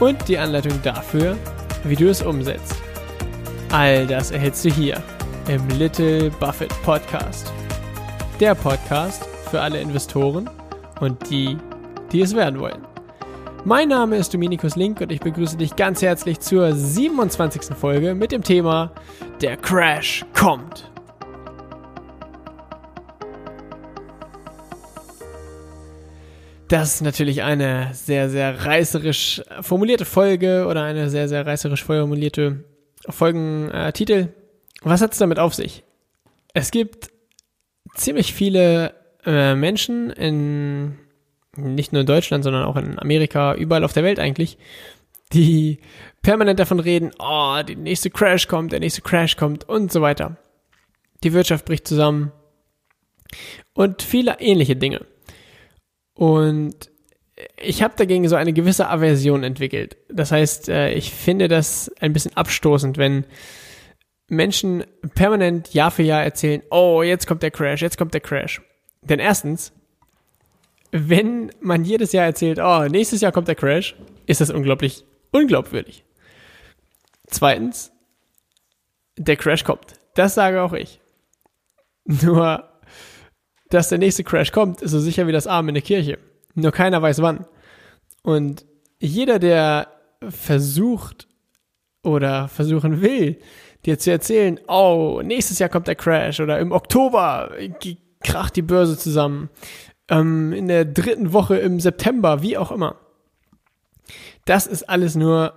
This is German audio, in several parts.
Und die Anleitung dafür, wie du es umsetzt. All das erhältst du hier im Little Buffett Podcast. Der Podcast für alle Investoren und die, die es werden wollen. Mein Name ist Dominikus Link und ich begrüße dich ganz herzlich zur 27. Folge mit dem Thema Der Crash kommt. Das ist natürlich eine sehr, sehr reißerisch formulierte Folge oder eine sehr, sehr reißerisch formulierte Folgentitel. Was hat es damit auf sich? Es gibt ziemlich viele äh, Menschen in nicht nur in Deutschland, sondern auch in Amerika, überall auf der Welt eigentlich, die permanent davon reden, oh, der nächste Crash kommt, der nächste Crash kommt und so weiter. Die Wirtschaft bricht zusammen und viele ähnliche Dinge. Und ich habe dagegen so eine gewisse Aversion entwickelt. Das heißt, äh, ich finde das ein bisschen abstoßend, wenn Menschen permanent Jahr für Jahr erzählen, oh, jetzt kommt der Crash, jetzt kommt der Crash. Denn erstens, wenn man jedes Jahr erzählt, oh, nächstes Jahr kommt der Crash, ist das unglaublich unglaubwürdig. Zweitens, der Crash kommt. Das sage auch ich. Nur dass der nächste Crash kommt, ist so sicher wie das Arm in der Kirche. Nur keiner weiß wann. Und jeder, der versucht oder versuchen will, dir zu erzählen, oh, nächstes Jahr kommt der Crash oder im Oktober kracht die Börse zusammen, ähm, in der dritten Woche im September, wie auch immer. Das ist alles nur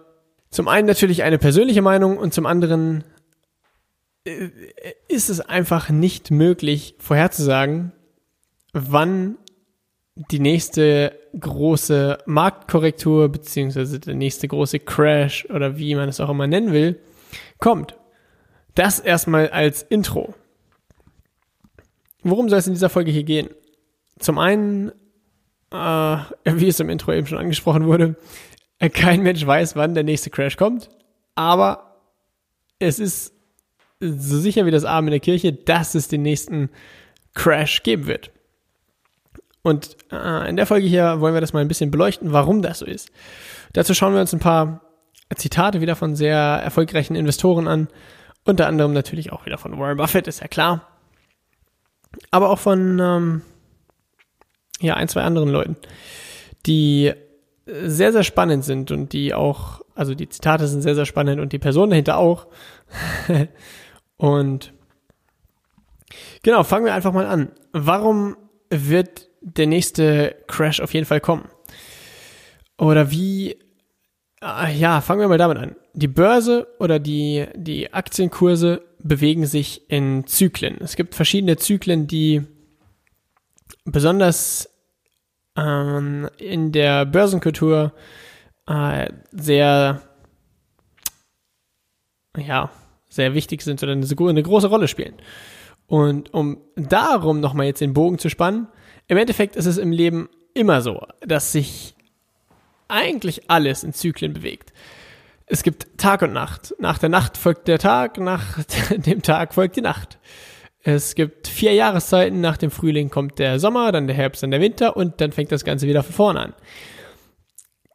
zum einen natürlich eine persönliche Meinung und zum anderen äh, ist es einfach nicht möglich vorherzusagen, wann die nächste große Marktkorrektur beziehungsweise der nächste große Crash oder wie man es auch immer nennen will, kommt. Das erstmal als Intro. Worum soll es in dieser Folge hier gehen? Zum einen, äh, wie es im Intro eben schon angesprochen wurde, kein Mensch weiß, wann der nächste Crash kommt, aber es ist so sicher wie das Arm in der Kirche, dass es den nächsten Crash geben wird. Und äh, in der Folge hier wollen wir das mal ein bisschen beleuchten, warum das so ist. Dazu schauen wir uns ein paar Zitate wieder von sehr erfolgreichen Investoren an. Unter anderem natürlich auch wieder von Warren Buffett, ist ja klar. Aber auch von ähm, ja, ein, zwei anderen Leuten, die sehr, sehr spannend sind und die auch, also die Zitate sind sehr, sehr spannend und die Person dahinter auch. und genau, fangen wir einfach mal an. Warum wird der nächste Crash auf jeden Fall kommen. Oder wie, ah, ja, fangen wir mal damit an. Die Börse oder die, die Aktienkurse bewegen sich in Zyklen. Es gibt verschiedene Zyklen, die besonders ähm, in der Börsenkultur äh, sehr, ja, sehr wichtig sind oder eine, eine große Rolle spielen. Und um darum nochmal jetzt den Bogen zu spannen, im Endeffekt ist es im Leben immer so, dass sich eigentlich alles in Zyklen bewegt. Es gibt Tag und Nacht. Nach der Nacht folgt der Tag, nach dem Tag folgt die Nacht. Es gibt vier Jahreszeiten, nach dem Frühling kommt der Sommer, dann der Herbst, dann der Winter und dann fängt das Ganze wieder von vorne an.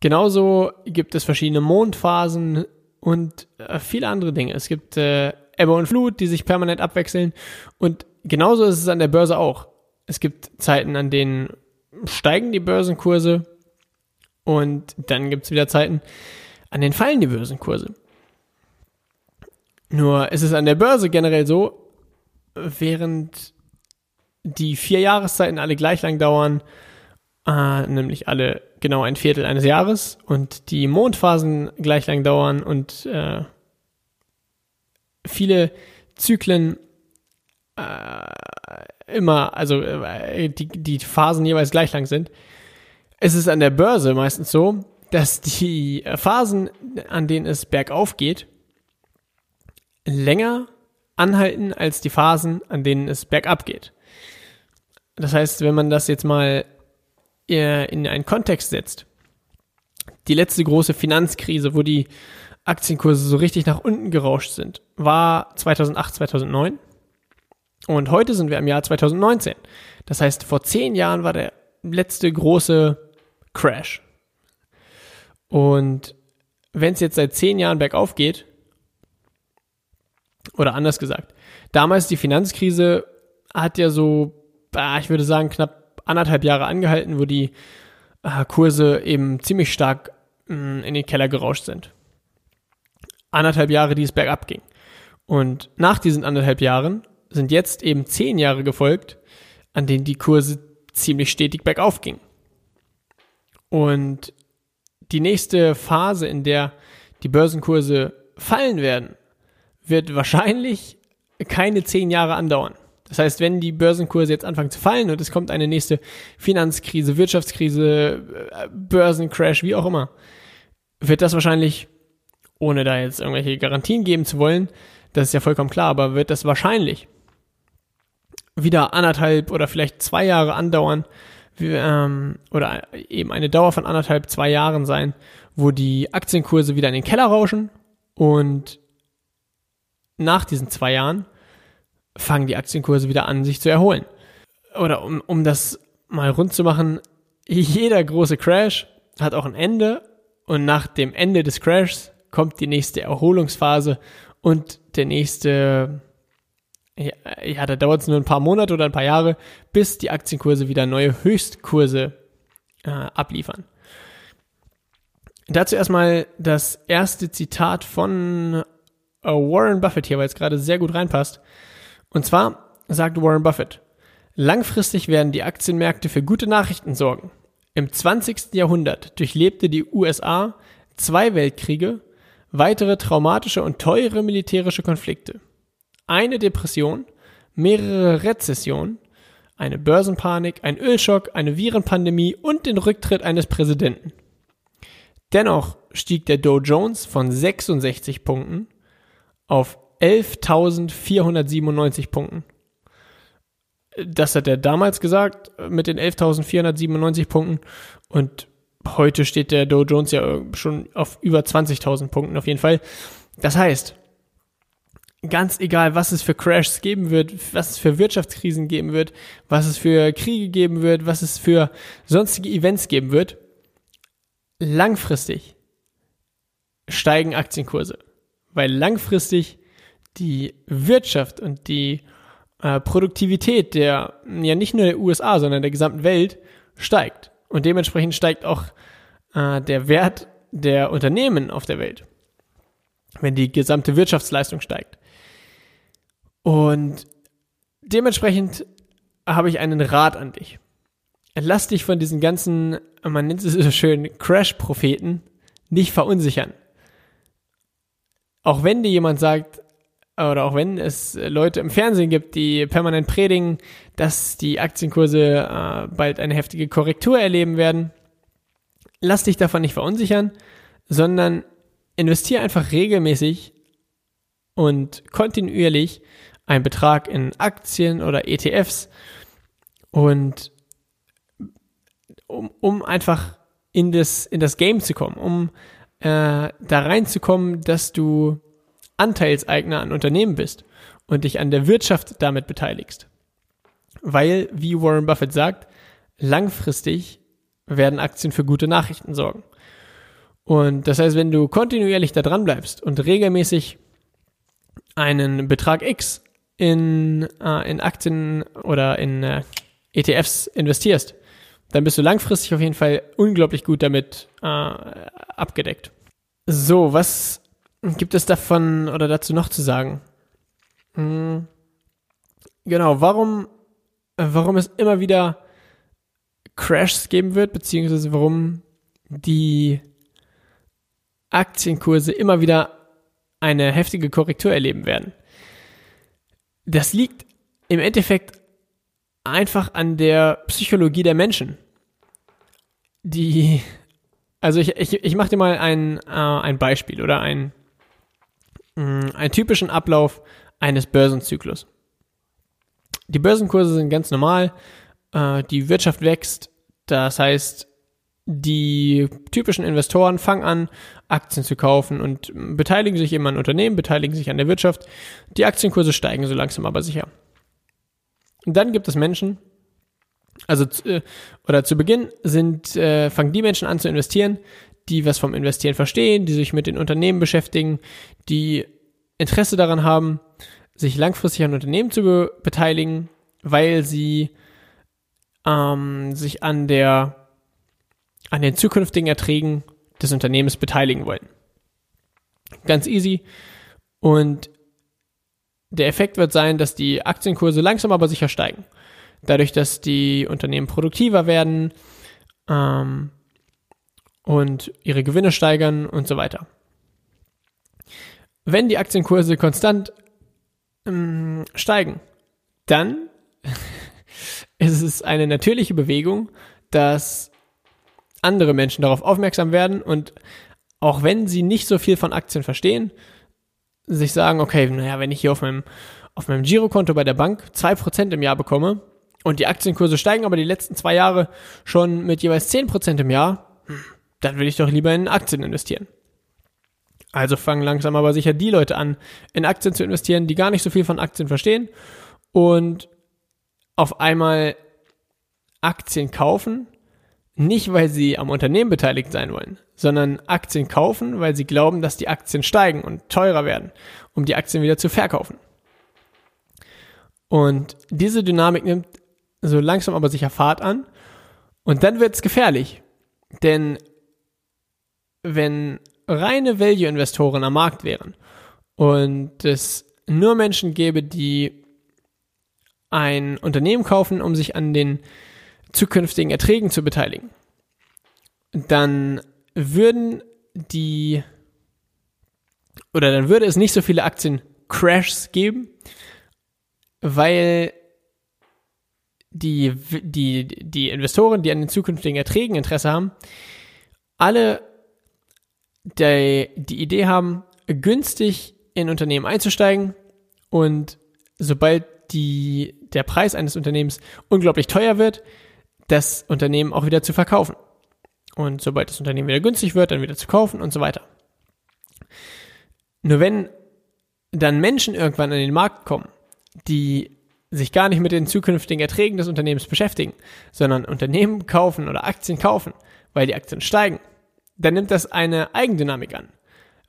Genauso gibt es verschiedene Mondphasen und äh, viele andere Dinge. Es gibt äh, Ebbe und Flut, die sich permanent abwechseln und genauso ist es an der Börse auch. Es gibt Zeiten, an denen steigen die Börsenkurse und dann gibt es wieder Zeiten, an denen fallen die Börsenkurse. Nur ist es an der Börse generell so, während die vier Jahreszeiten alle gleich lang dauern, äh, nämlich alle genau ein Viertel eines Jahres und die Mondphasen gleich lang dauern und äh, viele Zyklen äh, immer, also äh, die, die Phasen jeweils gleich lang sind. Es ist an der Börse meistens so, dass die Phasen, an denen es bergauf geht, länger anhalten als die Phasen, an denen es bergab geht. Das heißt, wenn man das jetzt mal in einen Kontext setzt, die letzte große Finanzkrise, wo die Aktienkurse so richtig nach unten gerauscht sind, war 2008, 2009. Und heute sind wir im Jahr 2019. Das heißt, vor zehn Jahren war der letzte große Crash. Und wenn es jetzt seit zehn Jahren bergauf geht, oder anders gesagt, damals die Finanzkrise hat ja so, ich würde sagen, knapp anderthalb Jahre angehalten, wo die äh, Kurse eben ziemlich stark mm, in den Keller gerauscht sind. Anderthalb Jahre, die es bergab ging. Und nach diesen anderthalb Jahren sind jetzt eben zehn Jahre gefolgt, an denen die Kurse ziemlich stetig bergauf gingen. Und die nächste Phase, in der die Börsenkurse fallen werden, wird wahrscheinlich keine zehn Jahre andauern. Das heißt, wenn die Börsenkurse jetzt anfangen zu fallen und es kommt eine nächste Finanzkrise, Wirtschaftskrise, Börsencrash, wie auch immer, wird das wahrscheinlich, ohne da jetzt irgendwelche Garantien geben zu wollen, das ist ja vollkommen klar, aber wird das wahrscheinlich wieder anderthalb oder vielleicht zwei Jahre andauern, ähm, oder eben eine Dauer von anderthalb, zwei Jahren sein, wo die Aktienkurse wieder in den Keller rauschen und nach diesen zwei Jahren fangen die Aktienkurse wieder an, sich zu erholen. Oder um, um das mal rund zu machen, jeder große Crash hat auch ein Ende und nach dem Ende des Crashs kommt die nächste Erholungsphase und der nächste ja, da dauert es nur ein paar Monate oder ein paar Jahre, bis die Aktienkurse wieder neue Höchstkurse äh, abliefern. Dazu erstmal das erste Zitat von äh, Warren Buffett hier, weil es gerade sehr gut reinpasst. Und zwar sagt Warren Buffett, langfristig werden die Aktienmärkte für gute Nachrichten sorgen. Im 20. Jahrhundert durchlebte die USA zwei Weltkriege, weitere traumatische und teure militärische Konflikte eine Depression, mehrere Rezessionen, eine Börsenpanik, ein Ölschock, eine Virenpandemie und den Rücktritt eines Präsidenten. Dennoch stieg der Dow Jones von 66 Punkten auf 11.497 Punkten. Das hat er damals gesagt mit den 11.497 Punkten und heute steht der Dow Jones ja schon auf über 20.000 Punkten auf jeden Fall. Das heißt, ganz egal, was es für Crashs geben wird, was es für Wirtschaftskrisen geben wird, was es für Kriege geben wird, was es für sonstige Events geben wird, langfristig steigen Aktienkurse, weil langfristig die Wirtschaft und die äh, Produktivität der, ja nicht nur der USA, sondern der gesamten Welt steigt. Und dementsprechend steigt auch äh, der Wert der Unternehmen auf der Welt, wenn die gesamte Wirtschaftsleistung steigt. Und dementsprechend habe ich einen Rat an dich. Lass dich von diesen ganzen, man nennt es so schön, Crash-Propheten nicht verunsichern. Auch wenn dir jemand sagt, oder auch wenn es Leute im Fernsehen gibt, die permanent predigen, dass die Aktienkurse äh, bald eine heftige Korrektur erleben werden, lass dich davon nicht verunsichern, sondern investiere einfach regelmäßig und kontinuierlich einen Betrag in Aktien oder ETFs und um, um einfach in das, in das Game zu kommen, um äh, da reinzukommen, dass du Anteilseigner an Unternehmen bist und dich an der Wirtschaft damit beteiligst. Weil, wie Warren Buffett sagt, langfristig werden Aktien für gute Nachrichten sorgen. Und das heißt, wenn du kontinuierlich da dran bleibst und regelmäßig einen Betrag X in, äh, in Aktien oder in äh, ETFs investierst, dann bist du langfristig auf jeden Fall unglaublich gut damit äh, abgedeckt. So, was gibt es davon oder dazu noch zu sagen? Hm, genau, warum, warum es immer wieder Crashs geben wird, beziehungsweise warum die Aktienkurse immer wieder eine heftige Korrektur erleben werden das liegt im Endeffekt einfach an der Psychologie der Menschen. Die Also ich, ich, ich mache dir mal ein, äh, ein Beispiel oder ein, mh, mm, einen typischen Ablauf eines Börsenzyklus. Die Börsenkurse sind ganz normal, äh, die Wirtschaft wächst, das heißt, die typischen Investoren fangen an, Aktien zu kaufen und beteiligen sich immer an Unternehmen, beteiligen sich an der Wirtschaft. Die Aktienkurse steigen so langsam aber sicher. Und dann gibt es Menschen, also äh, oder zu Beginn sind äh, fangen die Menschen an zu investieren, die was vom Investieren verstehen, die sich mit den Unternehmen beschäftigen, die Interesse daran haben, sich langfristig an Unternehmen zu be beteiligen, weil sie ähm, sich an der an den zukünftigen Erträgen des Unternehmens beteiligen wollen. Ganz easy. Und der Effekt wird sein, dass die Aktienkurse langsam aber sicher steigen. Dadurch, dass die Unternehmen produktiver werden ähm, und ihre Gewinne steigern und so weiter. Wenn die Aktienkurse konstant ähm, steigen, dann ist es eine natürliche Bewegung, dass andere Menschen darauf aufmerksam werden und auch wenn sie nicht so viel von Aktien verstehen, sich sagen, okay, naja, wenn ich hier auf meinem, auf meinem Girokonto bei der Bank zwei Prozent im Jahr bekomme und die Aktienkurse steigen aber die letzten zwei Jahre schon mit jeweils zehn Prozent im Jahr, dann will ich doch lieber in Aktien investieren. Also fangen langsam aber sicher die Leute an, in Aktien zu investieren, die gar nicht so viel von Aktien verstehen und auf einmal Aktien kaufen, nicht weil sie am Unternehmen beteiligt sein wollen, sondern Aktien kaufen, weil sie glauben, dass die Aktien steigen und teurer werden, um die Aktien wieder zu verkaufen. Und diese Dynamik nimmt so langsam aber sicher Fahrt an und dann wird es gefährlich, denn wenn reine Value-Investoren am Markt wären und es nur Menschen gäbe, die ein Unternehmen kaufen, um sich an den zukünftigen Erträgen zu beteiligen, dann würden die oder dann würde es nicht so viele Aktiencrashs geben, weil die, die, die Investoren, die an den zukünftigen Erträgen Interesse haben, alle die, die Idee haben, günstig in Unternehmen einzusteigen und sobald die, der Preis eines Unternehmens unglaublich teuer wird, das Unternehmen auch wieder zu verkaufen. Und sobald das Unternehmen wieder günstig wird, dann wieder zu kaufen und so weiter. Nur wenn dann Menschen irgendwann an den Markt kommen, die sich gar nicht mit den zukünftigen Erträgen des Unternehmens beschäftigen, sondern Unternehmen kaufen oder Aktien kaufen, weil die Aktien steigen, dann nimmt das eine Eigendynamik an.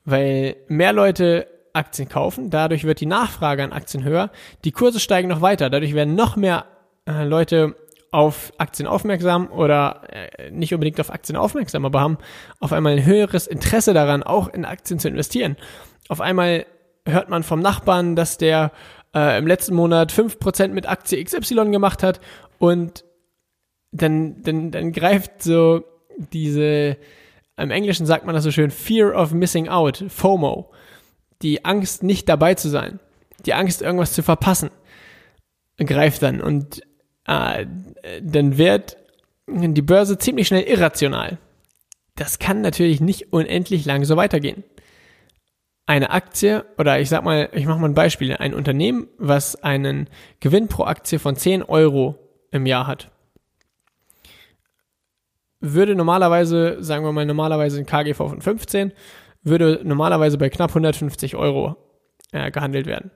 Weil mehr Leute Aktien kaufen, dadurch wird die Nachfrage an Aktien höher, die Kurse steigen noch weiter, dadurch werden noch mehr äh, Leute auf Aktien aufmerksam oder äh, nicht unbedingt auf Aktien aufmerksam, aber haben auf einmal ein höheres Interesse daran, auch in Aktien zu investieren. Auf einmal hört man vom Nachbarn, dass der äh, im letzten Monat 5% mit Aktie XY gemacht hat und dann, dann, dann greift so diese, im Englischen sagt man das so schön, Fear of Missing Out, FOMO, die Angst, nicht dabei zu sein, die Angst, irgendwas zu verpassen, greift dann und äh, dann wird die Börse ziemlich schnell irrational. Das kann natürlich nicht unendlich lang so weitergehen. Eine Aktie oder ich sag mal, ich mache mal ein Beispiel, ein Unternehmen, was einen Gewinn pro Aktie von 10 Euro im Jahr hat, würde normalerweise, sagen wir mal normalerweise ein KGV von 15, würde normalerweise bei knapp 150 Euro äh, gehandelt werden.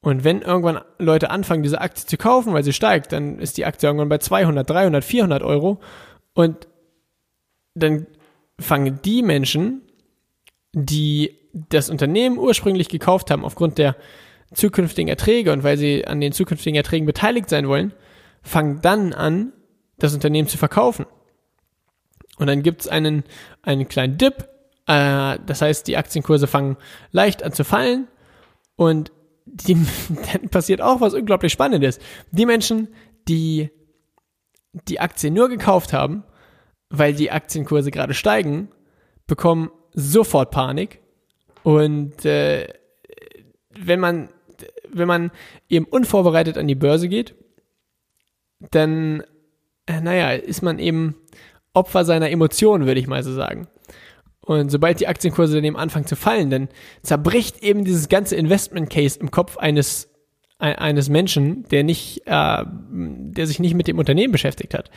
Und wenn irgendwann Leute anfangen, diese Aktie zu kaufen, weil sie steigt, dann ist die Aktie irgendwann bei 200, 300, 400 Euro. Und dann fangen die Menschen, die das Unternehmen ursprünglich gekauft haben aufgrund der zukünftigen Erträge und weil sie an den zukünftigen Erträgen beteiligt sein wollen, fangen dann an, das Unternehmen zu verkaufen. Und dann gibt es einen, einen kleinen Dip, äh, das heißt, die Aktienkurse fangen leicht an zu fallen und die, dann passiert auch was unglaublich Spannendes. Die Menschen, die die Aktie nur gekauft haben, weil die Aktienkurse gerade steigen, bekommen sofort Panik. Und äh, wenn man wenn man eben unvorbereitet an die Börse geht, dann, äh, naja, ist man eben Opfer seiner Emotionen, würde ich mal so sagen. Und sobald die Aktienkurse dann eben anfangen zu fallen, dann zerbricht eben dieses ganze Investment Case im Kopf eines eines Menschen, der nicht, äh, der sich nicht mit dem Unternehmen beschäftigt hat.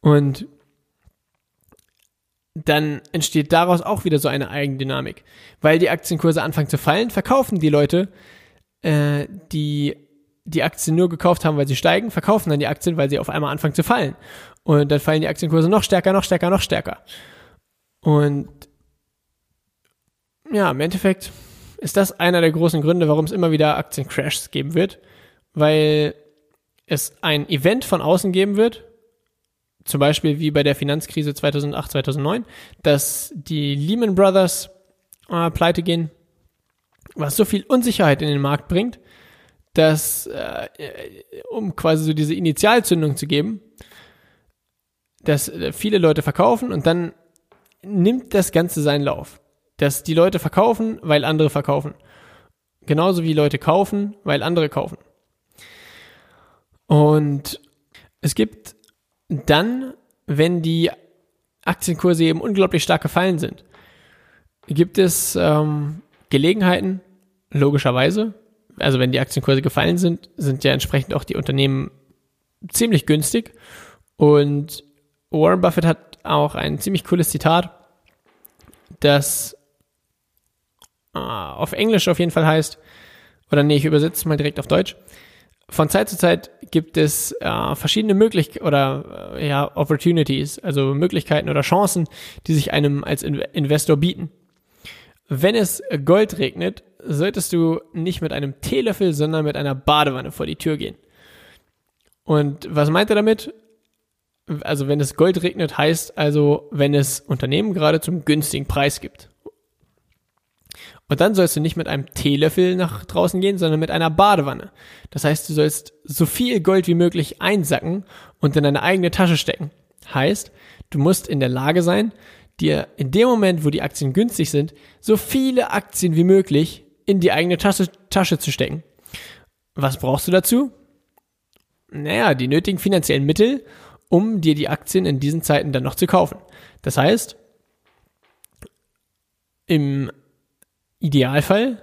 Und dann entsteht daraus auch wieder so eine Eigendynamik. Weil die Aktienkurse anfangen zu fallen, verkaufen die Leute, äh, die die Aktien nur gekauft haben, weil sie steigen, verkaufen dann die Aktien, weil sie auf einmal anfangen zu fallen. Und dann fallen die Aktienkurse noch stärker, noch stärker, noch stärker. Und ja, im Endeffekt ist das einer der großen Gründe, warum es immer wieder Aktiencrashs geben wird, weil es ein Event von außen geben wird, zum Beispiel wie bei der Finanzkrise 2008, 2009, dass die Lehman Brothers äh, pleite gehen, was so viel Unsicherheit in den Markt bringt, dass, äh, um quasi so diese Initialzündung zu geben, dass äh, viele Leute verkaufen und dann nimmt das Ganze seinen Lauf. Dass die Leute verkaufen, weil andere verkaufen. Genauso wie Leute kaufen, weil andere kaufen. Und es gibt dann, wenn die Aktienkurse eben unglaublich stark gefallen sind, gibt es ähm, Gelegenheiten, logischerweise. Also wenn die Aktienkurse gefallen sind, sind ja entsprechend auch die Unternehmen ziemlich günstig. Und Warren Buffett hat auch ein ziemlich cooles Zitat, das äh, auf Englisch auf jeden Fall heißt, oder nee, ich übersetze mal direkt auf Deutsch von Zeit zu Zeit gibt es äh, verschiedene Möglichkeiten oder äh, ja, Opportunities, also Möglichkeiten oder Chancen, die sich einem als In Investor bieten. Wenn es Gold regnet, solltest du nicht mit einem Teelöffel, sondern mit einer Badewanne vor die Tür gehen. Und was meint er damit? Also wenn es Gold regnet, heißt also, wenn es Unternehmen gerade zum günstigen Preis gibt. Und dann sollst du nicht mit einem Teelöffel nach draußen gehen, sondern mit einer Badewanne. Das heißt, du sollst so viel Gold wie möglich einsacken und in deine eigene Tasche stecken. Heißt, du musst in der Lage sein, dir in dem Moment, wo die Aktien günstig sind, so viele Aktien wie möglich in die eigene Tasche, Tasche zu stecken. Was brauchst du dazu? Naja, die nötigen finanziellen Mittel, um dir die Aktien in diesen Zeiten dann noch zu kaufen. Das heißt, im Idealfall,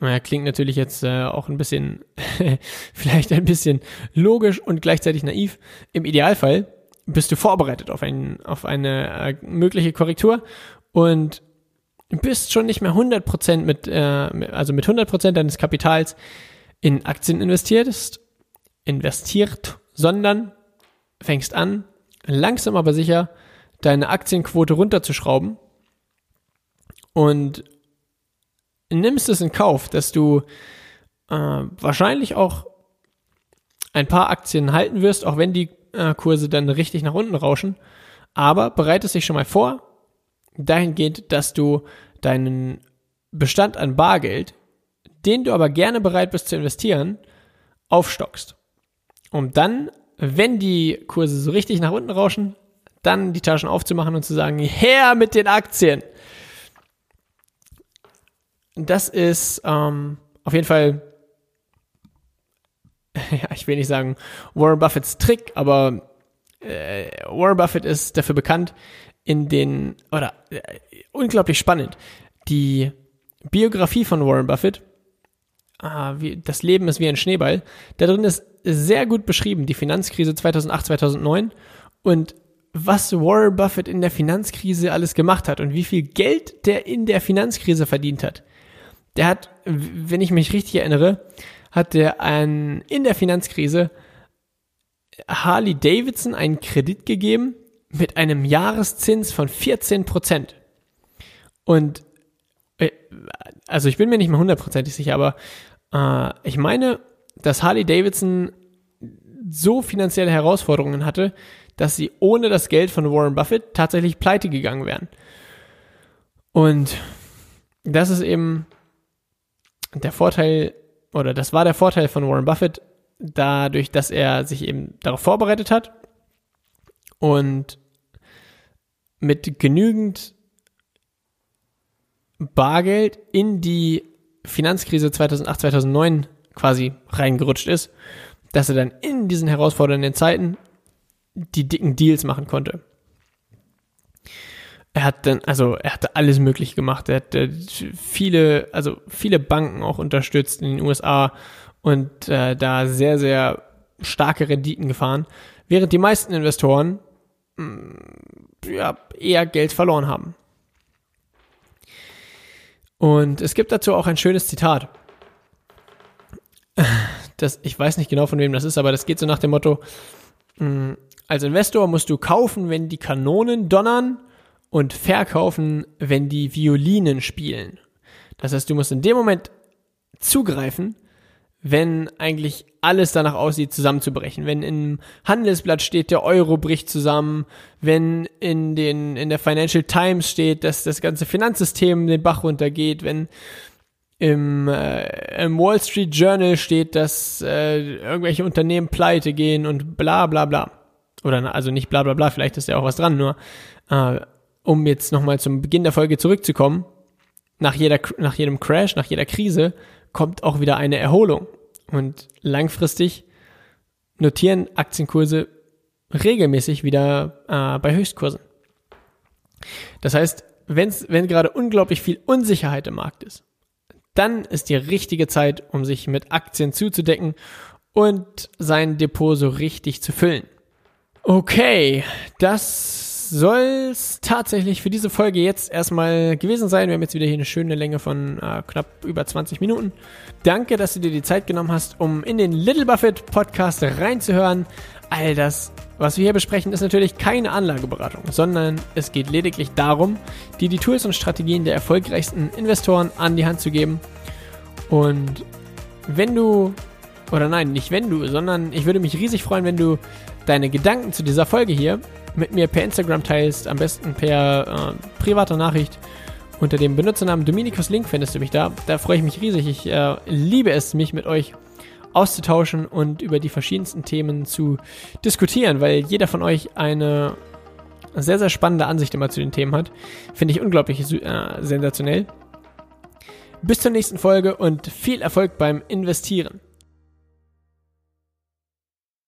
naja, klingt natürlich jetzt äh, auch ein bisschen, vielleicht ein bisschen logisch und gleichzeitig naiv. Im Idealfall bist du vorbereitet auf, ein, auf eine äh, mögliche Korrektur und bist schon nicht mehr 100% mit, äh, also mit 100% deines Kapitals in Aktien investierst, investiert, sondern fängst an, langsam aber sicher deine Aktienquote runterzuschrauben und nimmst es in Kauf, dass du äh, wahrscheinlich auch ein paar Aktien halten wirst, auch wenn die äh, Kurse dann richtig nach unten rauschen, aber bereitest dich schon mal vor, dahingehend, dass du deinen Bestand an Bargeld, den du aber gerne bereit bist zu investieren, aufstockst. Um dann, wenn die Kurse so richtig nach unten rauschen, dann die Taschen aufzumachen und zu sagen, her mit den Aktien. Das ist ähm, auf jeden Fall, ja, ich will nicht sagen Warren Buffetts Trick, aber äh, Warren Buffett ist dafür bekannt, in den, oder äh, unglaublich spannend, die Biografie von Warren Buffett, ah, wie, das Leben ist wie ein Schneeball, da drin ist sehr gut beschrieben, die Finanzkrise 2008, 2009 und was Warren Buffett in der Finanzkrise alles gemacht hat und wie viel Geld der in der Finanzkrise verdient hat der hat, wenn ich mich richtig erinnere, hat der ein, in der Finanzkrise Harley Davidson einen Kredit gegeben mit einem Jahreszins von 14 Prozent. Und äh, also ich bin mir nicht mehr hundertprozentig sicher, aber äh, ich meine, dass Harley Davidson so finanzielle Herausforderungen hatte, dass sie ohne das Geld von Warren Buffett tatsächlich pleite gegangen wären. Und das ist eben der Vorteil, oder das war der Vorteil von Warren Buffett, dadurch, dass er sich eben darauf vorbereitet hat und mit genügend Bargeld in die Finanzkrise 2008, 2009 quasi reingerutscht ist, dass er dann in diesen herausfordernden Zeiten die dicken Deals machen konnte. er hat dann, also er hatte alles möglich gemacht. Er hat äh, viele, also viele Banken auch unterstützt in den USA und äh, da sehr, sehr starke Renditen gefahren, während die meisten Investoren mh, mm, ja, eher Geld verloren haben. Und es gibt dazu auch ein schönes Zitat. Das, ich weiß nicht genau, von wem das ist, aber das geht so nach dem Motto, mh, mm, als Investor musst du kaufen, wenn die Kanonen donnern und verkaufen, wenn die Violinen spielen. Das heißt, du musst in dem Moment zugreifen, wenn eigentlich alles danach aussieht, zusammenzubrechen. Wenn im Handelsblatt steht, der Euro bricht zusammen, wenn in den, in der Financial Times steht, dass das ganze Finanzsystem den Bach runtergeht, wenn im, äh, im Wall Street Journal steht, dass äh, irgendwelche Unternehmen pleite gehen und bla bla bla. Oder also nicht bla bla bla, vielleicht ist ja auch was dran, nur äh, um jetzt nochmal zum Beginn der Folge zurückzukommen, nach, jeder, nach jedem Crash, nach jeder Krise kommt auch wieder eine Erholung. Und langfristig notieren Aktienkurse regelmäßig wieder äh, bei Höchstkursen. Das heißt, wenn's, wenn gerade unglaublich viel Unsicherheit im Markt ist, dann ist die richtige Zeit, um sich mit Aktien zuzudecken und sein Depot so richtig zu füllen. Okay, das soll es tatsächlich für diese Folge jetzt erstmal gewesen sein. Wir haben jetzt wieder hier eine schöne Länge von äh, knapp über 20 Minuten. Danke, dass du dir die Zeit genommen hast, um in den Little Buffett Podcast reinzuhören. All das, was wir hier besprechen, ist natürlich keine Anlageberatung, sondern es geht lediglich darum, dir die Tools und Strategien der erfolgreichsten Investoren an die Hand zu geben. Und wenn du, oder nein, nicht wenn du, sondern ich würde mich riesig freuen, wenn du deine Gedanken zu dieser Folge hier mit mir per Instagram teilst, am besten per äh, privater Nachricht. Unter dem Benutzernamen Dominikus Link findest du mich da. Da freue ich mich riesig. Ich äh, liebe es, mich mit euch auszutauschen und über die verschiedensten Themen zu diskutieren, weil jeder von euch eine sehr, sehr spannende Ansicht immer zu den Themen hat. Finde ich unglaublich äh, sensationell. Bis zur nächsten Folge und viel Erfolg beim Investieren.